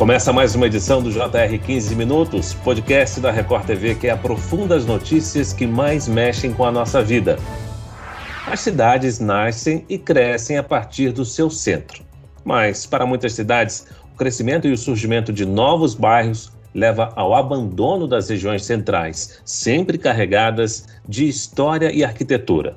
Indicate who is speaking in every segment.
Speaker 1: Começa mais uma edição do JR 15 Minutos, podcast da Record TV que aprofunda as notícias que mais mexem com a nossa vida. As cidades nascem e crescem a partir do seu centro. Mas, para muitas cidades, o crescimento e o surgimento de novos bairros leva ao abandono das regiões centrais, sempre carregadas de história e arquitetura.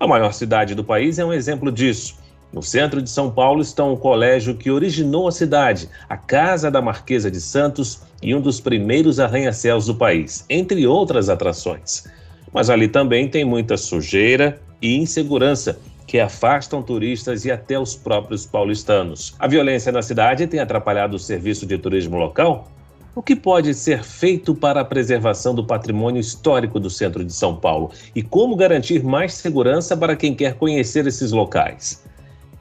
Speaker 1: A maior cidade do país é um exemplo disso. No centro de São Paulo está um colégio que originou a cidade, a Casa da Marquesa de Santos e um dos primeiros arranha-céus do país, entre outras atrações. Mas ali também tem muita sujeira e insegurança que afastam turistas e até os próprios paulistanos. A violência na cidade tem atrapalhado o serviço de turismo local? O que pode ser feito para a preservação do patrimônio histórico do centro de São Paulo? E como garantir mais segurança para quem quer conhecer esses locais?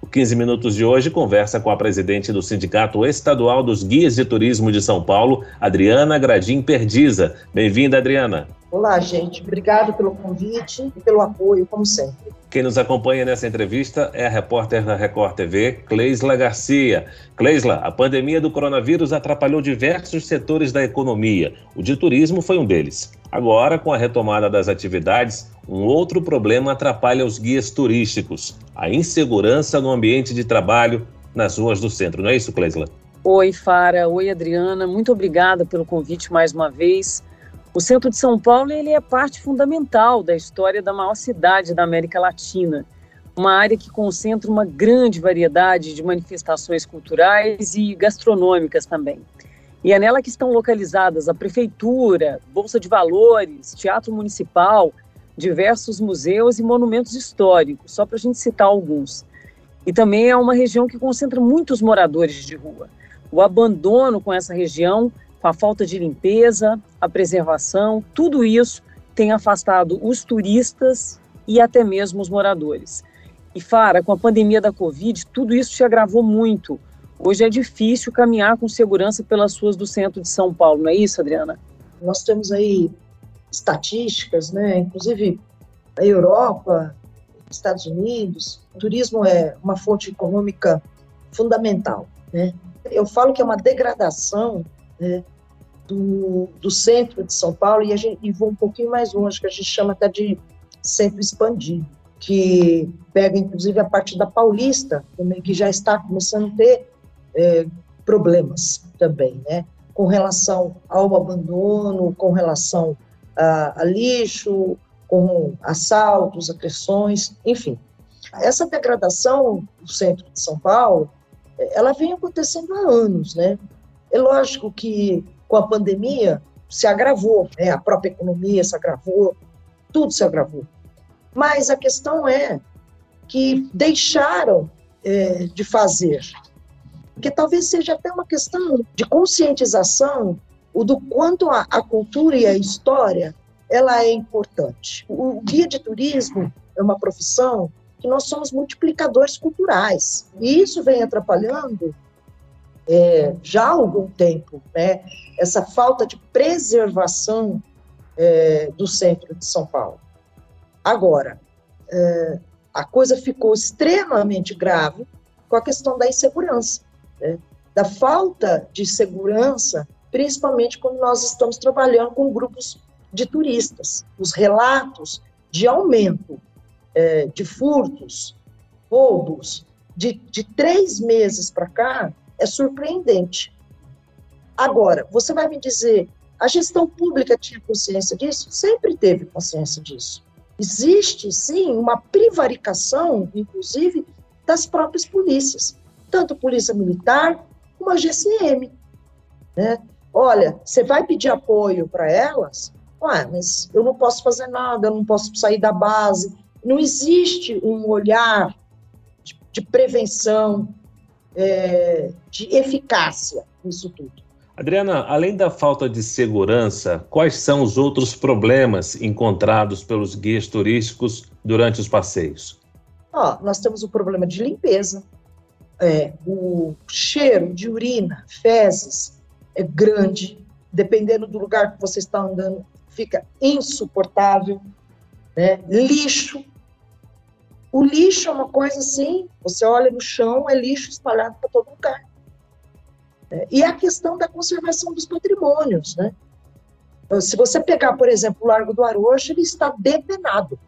Speaker 1: 15 Minutos de hoje conversa com a presidente do Sindicato Estadual dos Guias de Turismo de São Paulo, Adriana Gradim Perdiza. Bem-vinda, Adriana.
Speaker 2: Olá, gente. Obrigado pelo convite e pelo apoio, como sempre.
Speaker 1: Quem nos acompanha nessa entrevista é a repórter da Record TV, Cleisla Garcia. Cleisla, a pandemia do coronavírus atrapalhou diversos setores da economia. O de turismo foi um deles. Agora, com a retomada das atividades, um outro problema atrapalha os guias turísticos: a insegurança no ambiente de trabalho nas ruas do centro. Não é isso, Cleisla?
Speaker 3: Oi, Fara. Oi, Adriana. Muito obrigada pelo convite mais uma vez. O centro de São Paulo ele é parte fundamental da história da maior cidade da América Latina, uma área que concentra uma grande variedade de manifestações culturais e gastronômicas também. E é nela que estão localizadas a prefeitura, bolsa de valores, teatro municipal, diversos museus e monumentos históricos, só para a gente citar alguns. E também é uma região que concentra muitos moradores de rua. O abandono com essa região, com a falta de limpeza, a preservação, tudo isso tem afastado os turistas e até mesmo os moradores. E Fara, com a pandemia da Covid, tudo isso se agravou muito. Hoje é difícil caminhar com segurança pelas ruas do centro de São Paulo, não é isso, Adriana?
Speaker 2: Nós temos aí estatísticas, né? Inclusive a Europa, Estados Unidos, o turismo é uma fonte econômica fundamental, né? Eu falo que é uma degradação né, do, do centro de São Paulo e, a gente, e vou um pouquinho mais longe, que a gente chama até de centro expandido, que pega inclusive a parte da Paulista, também, que já está começando a ter é, problemas também, né? Com relação ao abandono, com relação a, a lixo, com assaltos, agressões, enfim. Essa degradação do centro de São Paulo, ela vem acontecendo há anos, né? É lógico que com a pandemia se agravou, né? A própria economia se agravou, tudo se agravou. Mas a questão é que deixaram é, de fazer, porque talvez seja até uma questão de conscientização o do quanto a, a cultura e a história ela é importante. O guia de turismo é uma profissão que nós somos multiplicadores culturais e isso vem atrapalhando é, já há algum tempo, né? Essa falta de preservação é, do centro de São Paulo. Agora, é, a coisa ficou extremamente grave com a questão da insegurança, né? da falta de segurança principalmente quando nós estamos trabalhando com grupos de turistas. Os relatos de aumento é, de furtos, roubos, de, de três meses para cá, é surpreendente. Agora, você vai me dizer, a gestão pública tinha consciência disso? Sempre teve consciência disso. Existe, sim, uma privaricação, inclusive, das próprias polícias, tanto Polícia Militar como a GCM. Né? Olha, você vai pedir apoio para elas? Ué, mas eu não posso fazer nada, eu não posso sair da base. Não existe um olhar de, de prevenção, é, de eficácia nisso tudo.
Speaker 1: Adriana, além da falta de segurança, quais são os outros problemas encontrados pelos guias turísticos durante os passeios?
Speaker 2: Ó, nós temos o problema de limpeza, é, o cheiro de urina, fezes, é grande, dependendo do lugar que você está andando, fica insuportável. Né? Lixo. O lixo é uma coisa assim, você olha no chão, é lixo espalhado para todo lugar. É, e a questão da conservação dos patrimônios, né? Então, se você pegar, por exemplo, o Largo do Arocho, ele está depenado.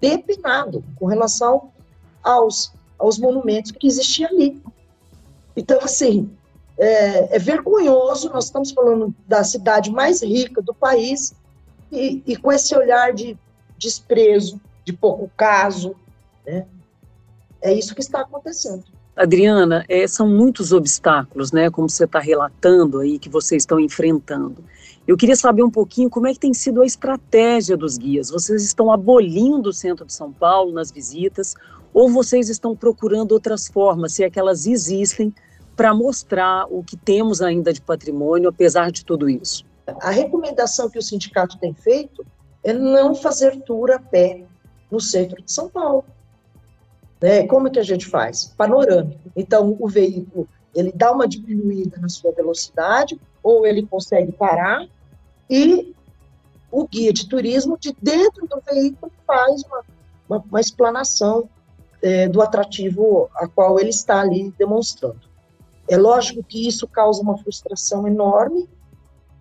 Speaker 2: Depenado com relação aos, aos monumentos que existiam ali. Então, assim, é, é, vergonhoso, nós estamos falando da cidade mais rica do país, e, e com esse olhar de desprezo, de pouco caso, né? É isso que está acontecendo.
Speaker 3: Adriana, é, são muitos obstáculos, né, como você está relatando aí, que vocês estão enfrentando. Eu queria saber um pouquinho como é que tem sido a estratégia dos guias. Vocês estão abolindo o centro de São Paulo nas visitas ou vocês estão procurando outras formas, se é que elas existem, para mostrar o que temos ainda de patrimônio, apesar de tudo isso?
Speaker 2: A recomendação que o sindicato tem feito é não fazer tour a pé no centro de São Paulo. Né? Como é que a gente faz? Panorâmico. Então, o veículo ele dá uma diminuída na sua velocidade, ou ele consegue parar, e o guia de turismo, de dentro do veículo, faz uma, uma, uma explanação é, do atrativo a qual ele está ali demonstrando. É lógico que isso causa uma frustração enorme,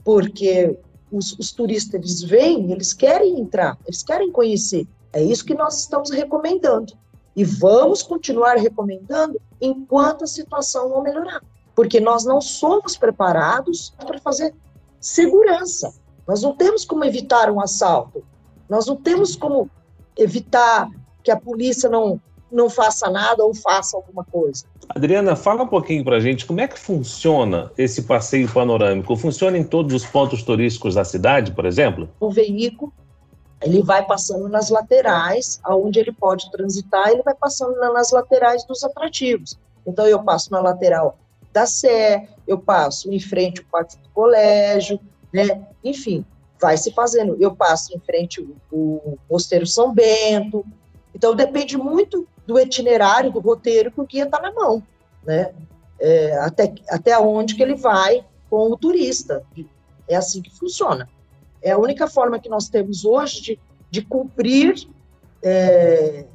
Speaker 2: porque os, os turistas eles vêm, eles querem entrar, eles querem conhecer. É isso que nós estamos recomendando. E vamos continuar recomendando enquanto a situação não melhorar. Porque nós não somos preparados para fazer segurança. Nós não temos como evitar um assalto. Nós não temos como evitar que a polícia não, não faça nada ou faça alguma coisa.
Speaker 1: Adriana, fala um pouquinho para a gente como é que funciona esse passeio panorâmico. Funciona em todos os pontos turísticos da cidade, por exemplo?
Speaker 2: O veículo ele vai passando nas laterais, aonde ele pode transitar, ele vai passando nas laterais dos atrativos. Então, eu passo na lateral da Sé, eu passo em frente ao pátio do colégio, né? Enfim, vai se fazendo. Eu passo em frente o, o Mosteiro São Bento. Então, depende muito do itinerário, do roteiro que o guia está na mão, né? É, até, até onde que ele vai com o turista. É assim que funciona. É a única forma que nós temos hoje de, de cumprir é,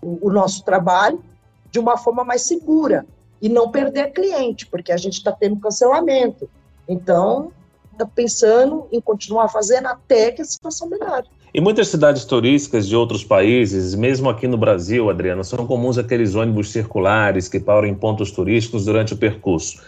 Speaker 2: o, o, nosso trabalho de uma forma mais segura e não perder cliente, porque a gente está tendo cancelamento. Então, está pensando em continuar fazendo até que a situação melhore.
Speaker 1: Em muitas cidades turísticas de outros países, mesmo aqui no Brasil, Adriana, são comuns aqueles ônibus circulares que param em pontos turísticos durante o percurso.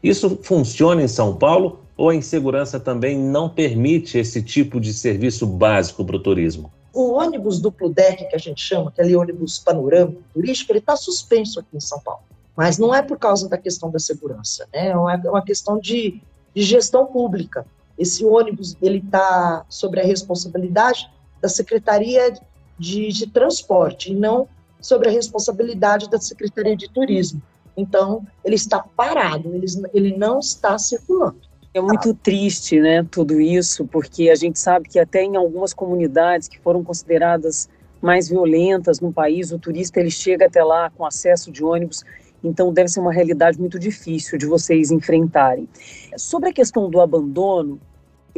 Speaker 1: Isso funciona em São Paulo ou a insegurança também não permite esse tipo de serviço básico para o turismo?
Speaker 2: O ônibus duplo deck, que a gente chama, aquele ônibus panorâmico turístico, ele está suspenso aqui em São Paulo. Mas não é por causa da questão da segurança, né? é uma questão de, de gestão pública. Esse ônibus ele está sobre a responsabilidade da Secretaria de, de Transporte e não sobre a responsabilidade da Secretaria de Turismo. Então, ele está parado, ele, ele não está circulando.
Speaker 3: É muito triste, né, tudo isso, porque a gente sabe que até em algumas comunidades que foram consideradas mais violentas no país, o turista ele chega até lá com acesso de ônibus, então deve ser uma realidade muito difícil de vocês enfrentarem. Sobre a questão do abandono,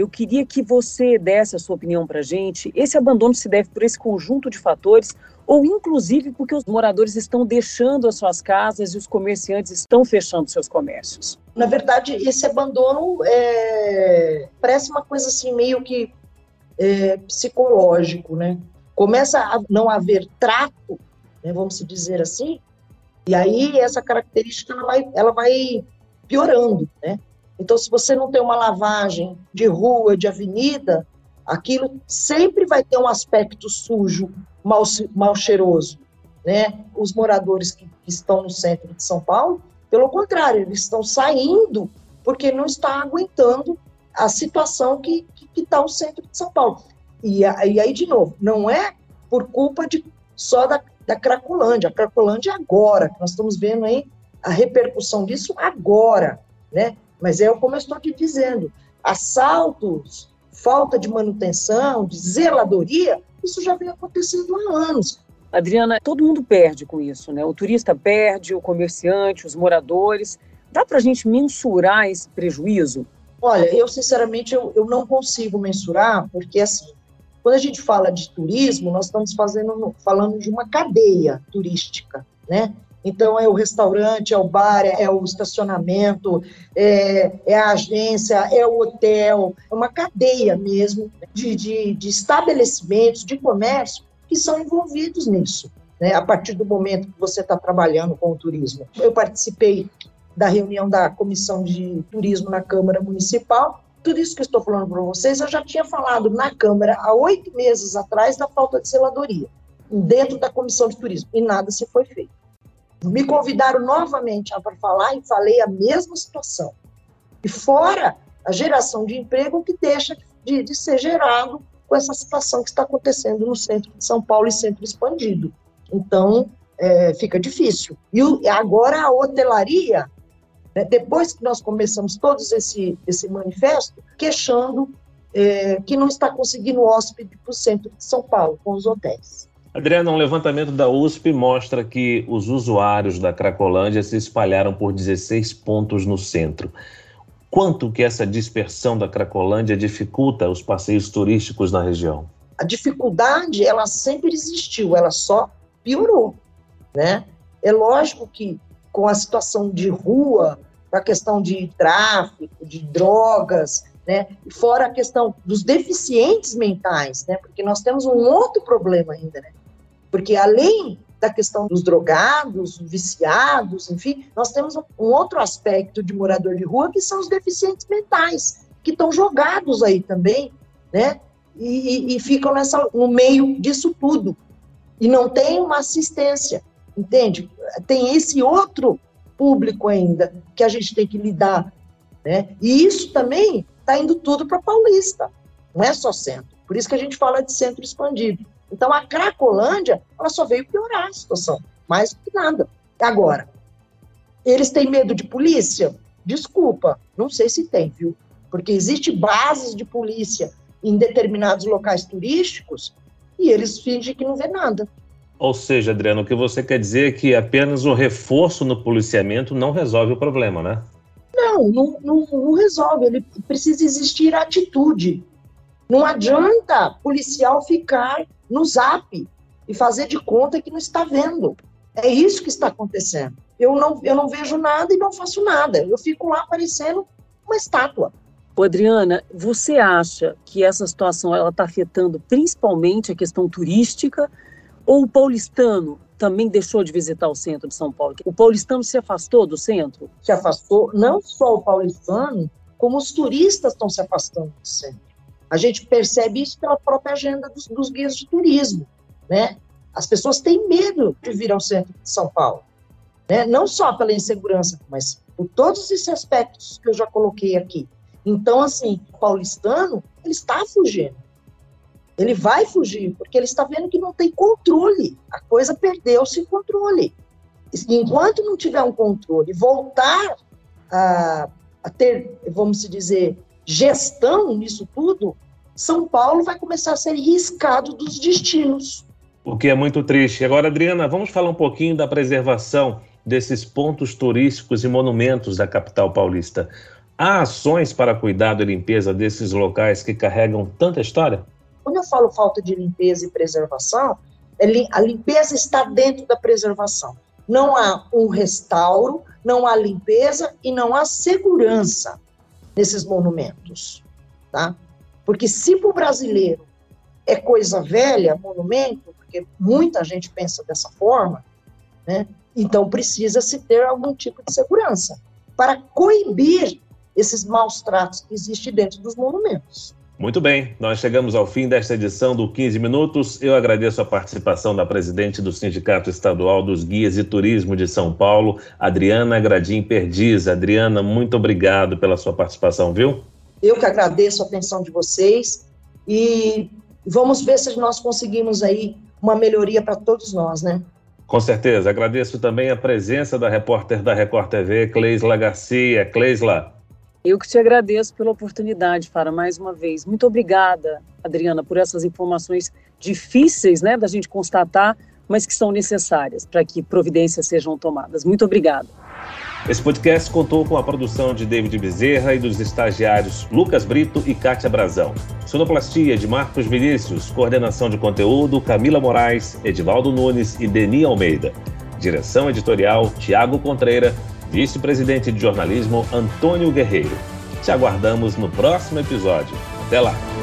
Speaker 3: eu queria que você desse a sua opinião para a gente. Esse abandono se deve por esse conjunto de fatores ou inclusive porque os moradores estão deixando as suas casas e os comerciantes estão fechando seus comércios?
Speaker 2: Na verdade, esse abandono é, parece uma coisa assim meio que é, psicológico, né? Começa a não haver trato, né, vamos dizer assim, e aí essa característica ela vai, ela vai piorando, né? Então, se você não tem uma lavagem de rua, de avenida, aquilo sempre vai ter um aspecto sujo, mal, mal cheiroso. Né? Os moradores que, que estão no centro de São Paulo, pelo contrário, eles estão saindo porque não está aguentando a situação que está o centro de São Paulo. E, e, aí, de novo, não é por culpa de, só da, da Cracolândia. A Cracolândia é agora, nós estamos vendo aí a repercussão disso agora, né? Mas é como eu estou te dizendo, assaltos, falta de manutenção, de zeladoria, isso já vem acontecendo há anos.
Speaker 3: Adriana, todo mundo perde com isso, né? O turista perde, o comerciante, os moradores. Dá para a gente mensurar esse prejuízo?
Speaker 2: Olha, eu sinceramente eu, eu não consigo mensurar, porque assim, quando a gente fala de turismo, nós estamos fazendo, falando de uma cadeia turística, né? Então, é o restaurante, é o bar, é o estacionamento, é, é a agência, é o hotel, é uma cadeia mesmo de, de, de estabelecimentos, de comércio, que são envolvidos nisso, né, a partir do momento que você está trabalhando com o turismo. Eu participei da reunião da Comissão de Turismo na Câmara Municipal. Tudo isso que estou falando para vocês, eu já tinha falado na Câmara há oito meses atrás da falta de zeladoria dentro da Comissão de Turismo, e nada se foi feito. Me convidaram novamente para falar e falei a mesma situação. E fora a geração de emprego que deixa de, de ser gerado com essa situação que está acontecendo no centro de São Paulo e centro expandido. Então, é, fica difícil. E o, agora a hotelaria, né, depois que nós começamos todos esse, esse manifesto, queixando é, que não está conseguindo hóspede para o centro de São Paulo, com os hotéis.
Speaker 1: Adriana, um levantamento da USP mostra que os usuários da Cracolândia se espalharam por 16 pontos no centro. Quanto que essa dispersão da Cracolândia dificulta os passeios turísticos na região?
Speaker 2: A dificuldade, ela sempre existiu, ela só piorou, né? É lógico que com a situação de rua, com a questão de tráfico, de drogas, né? Fora a questão dos deficientes mentais, né? Porque nós temos um outro problema ainda, né? Porque além da questão dos drogados, viciados, enfim, nós temos um, outro aspecto de morador de rua que são os deficientes mentais, que estão jogados aí também, né? E, e, e ficam nessa, no meio disso tudo. E não tem uma assistência, entende? Tem esse outro público ainda que a gente tem que lidar, né? E isso também está indo tudo para Paulista, não é só centro. Por isso que a gente fala de centro expandido. Então, a Cracolândia, ela só veio piorar a situação, mais do que nada. Agora, eles têm medo de polícia? Desculpa, não sei se tem, viu? Porque existe bases de polícia em determinados locais turísticos e eles fingem que não vê nada.
Speaker 1: Ou seja, Adriano, o que você quer dizer é que apenas o reforço no policiamento não resolve o problema, né?
Speaker 2: Não, não, não, não resolve. Ele precisa existir atitude. Não adianta policial ficar no zap e fazer de conta que não está vendo. É isso que está acontecendo. Eu não, eu não vejo nada e não faço nada. Eu fico lá parecendo uma estátua.
Speaker 3: Adriana, você acha que essa situação ela está afetando principalmente a questão turística ou o paulistano também deixou de visitar o centro de São Paulo? O paulistano se afastou do centro?
Speaker 2: Se afastou, não só o paulistano, como os turistas estão se afastando do centro. A gente percebe isso pela própria agenda dos, dos guias de turismo, né? As pessoas têm medo de vir ao centro de São Paulo, né? Não só pela insegurança, mas por todos esses aspectos que eu já coloquei aqui. Então, assim, o paulistano, ele está fugindo. Ele vai fugir, porque ele está vendo que não tem controle. A coisa perdeu-se controle. Enquanto não tiver um controle, voltar a, a ter, vamos dizer, gestão nisso tudo, São Paulo vai começar a ser riscado dos destinos.
Speaker 1: O que é muito triste. Agora, Adriana, vamos falar um pouquinho da preservação desses pontos turísticos e monumentos da capital paulista. Há ações para cuidado e limpeza desses locais que carregam tanta história?
Speaker 2: Quando eu falo falta de limpeza e preservação, é a limpeza está dentro da preservação. Não há um restauro, não há limpeza e não há segurança nesses monumentos, tá? Porque se para o brasileiro é coisa velha, monumento, porque muita gente pensa dessa forma, né? Então precisa se ter algum tipo de segurança para coibir esses maus tratos que existem dentro dos monumentos.
Speaker 1: Muito bem, nós chegamos ao fim desta edição do 15 Minutos. Eu agradeço a participação da presidente do Sindicato Estadual dos Guias e Turismo de São Paulo, Adriana Gradim Perdiz. Adriana, muito obrigado pela sua participação, viu?
Speaker 2: Eu que agradeço a atenção de vocês e vamos ver se nós conseguimos aí uma melhoria para todos nós, né?
Speaker 1: Com certeza. Agradeço também a presença da repórter da Record TV, Cleisla Garcia. Cleisla,
Speaker 3: eu que te agradeço pela oportunidade, Fara, mais uma vez. Muito obrigada, Adriana, por essas informações difíceis né, da gente constatar, mas que são necessárias para que providências sejam tomadas. Muito obrigada.
Speaker 1: Esse podcast contou com a produção de David Bezerra e dos estagiários Lucas Brito e Kátia Brazão. Sonoplastia de Marcos Vinícius, coordenação de conteúdo Camila Moraes, Edivaldo Nunes e Deni Almeida. Direção editorial Tiago Contreira, vice-presidente de jornalismo Antônio Guerreiro. Te aguardamos no próximo episódio. Até lá!